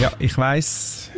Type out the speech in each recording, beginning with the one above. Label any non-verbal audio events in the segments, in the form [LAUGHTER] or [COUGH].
Ja, ich weiss.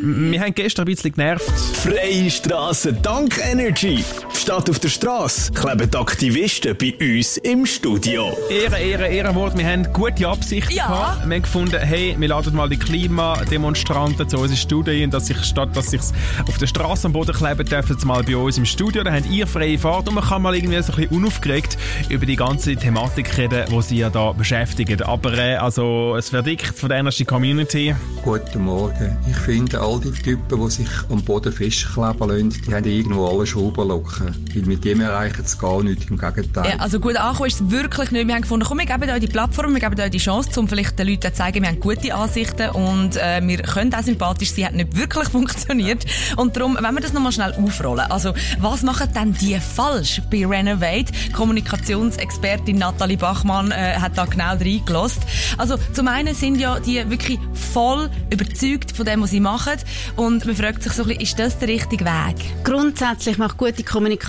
Wir haben gestern ein bisschen genervt. Freie Straße dank Energy. Statt auf der Straße kleben die Aktivisten bei uns im Studio. Ehre, Ehre, Ehrenwort. Wir haben gute Absichten Ja. gehabt. Wir haben gefunden, hey, wir laden mal die Klimademonstranten zu uns ins Studio ein, dass sich statt dass sich auf der Straße am Boden kleben, dürfen sie mal bei uns im Studio. Dann habt ihr freie Fahrt und man kann mal irgendwie so ein bisschen unaufgeregt über die ganze Thematik reden, die sie ja da beschäftigen. Aber äh, also das Verdikt von der Energy Community. Guten Morgen. Ich finde, all die Typen, die sich am Boden festkleben lassen, die haben irgendwo alle Schrauben locken. Weil mit dem erreichen sie gar nichts, im Gegenteil. Ja, also gut angekommen ist es wirklich nicht. Wir haben gefunden, komm, wir geben euch die Plattform, wir geben euch die Chance, um vielleicht den Leuten zu zeigen, wir haben gute Ansichten und äh, wir können auch sympathisch sein, hat nicht wirklich [LAUGHS] funktioniert. Und darum, wenn wir das nochmal schnell aufrollen, also was machen denn die falsch bei Renovate? Kommunikationsexpertin Nathalie Bachmann äh, hat da genau reingelassen. Also zum einen sind ja die wirklich voll überzeugt von dem, was sie machen und man fragt sich so ein bisschen, ist das der richtige Weg? Grundsätzlich macht gute Kommunikation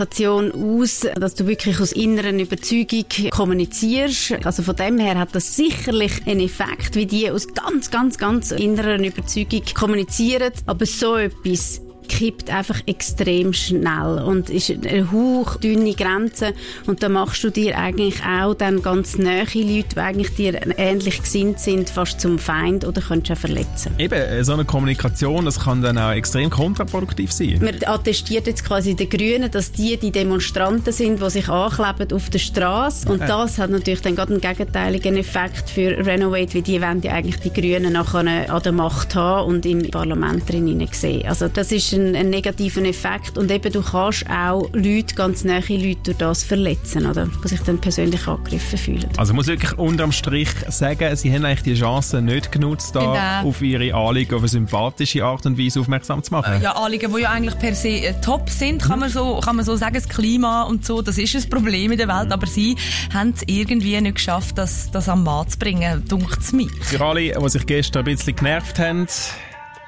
aus, dass du wirklich aus inneren Überzeugung kommunizierst. Also von dem her hat das sicherlich einen Effekt, wie die aus ganz, ganz, ganz inneren Überzeugung kommunizieren. Aber so etwas kippt einfach extrem schnell und ist eine hauchdünne Grenze und da machst du dir eigentlich auch dann ganz nahe Leute, die eigentlich dir ähnlich gesinnt sind, fast zum Feind oder könntest auch verletzen. Eben, äh, so eine Kommunikation, das kann dann auch extrem kontraproduktiv sein. Man attestiert jetzt quasi den Grünen, dass die die Demonstranten sind, die sich ankleben auf der Straße. Und das hat natürlich dann gerade einen gegenteiligen Effekt für Renovate, weil die wollen ja eigentlich die Grünen nachher an der Macht haben und im Parlament drin sehen. Also das ist ein, ein negativer Effekt. Und eben, du kannst auch Leute, ganz nahe Leute durch das verletzen, oder? Die sich dann persönlich angegriffen fühlen. Also ich muss wirklich unterm Strich sagen, sie haben eigentlich die Chance nicht genutzt, da Genau. auf ihre Anliegen auf eine sympathische Art und Weise aufmerksam zu machen. Ja, Anliegen, die ja eigentlich per se äh, top sind, kann man so, kann man so sagen, das Klima und so, das ist ein Problem in der Welt, aber sie haben es irgendwie nicht geschafft, das, das am Mann zu bringen, dunkt es mir. Für alle, die sich gestern ein bisschen genervt haben,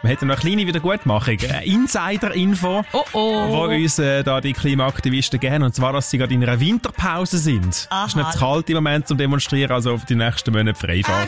wir hätten noch eine kleine Wiedergutmachung. Eine Insider-Info, Oh oh. wo uns äh, da die Klimaaktivisten geben. Und zwar, dass sie gerade in einer Winterpause sind. Es Aha. ist nicht zu kalt im Moment zum Demonstrieren, also auf die nächsten Monate Freifahrt.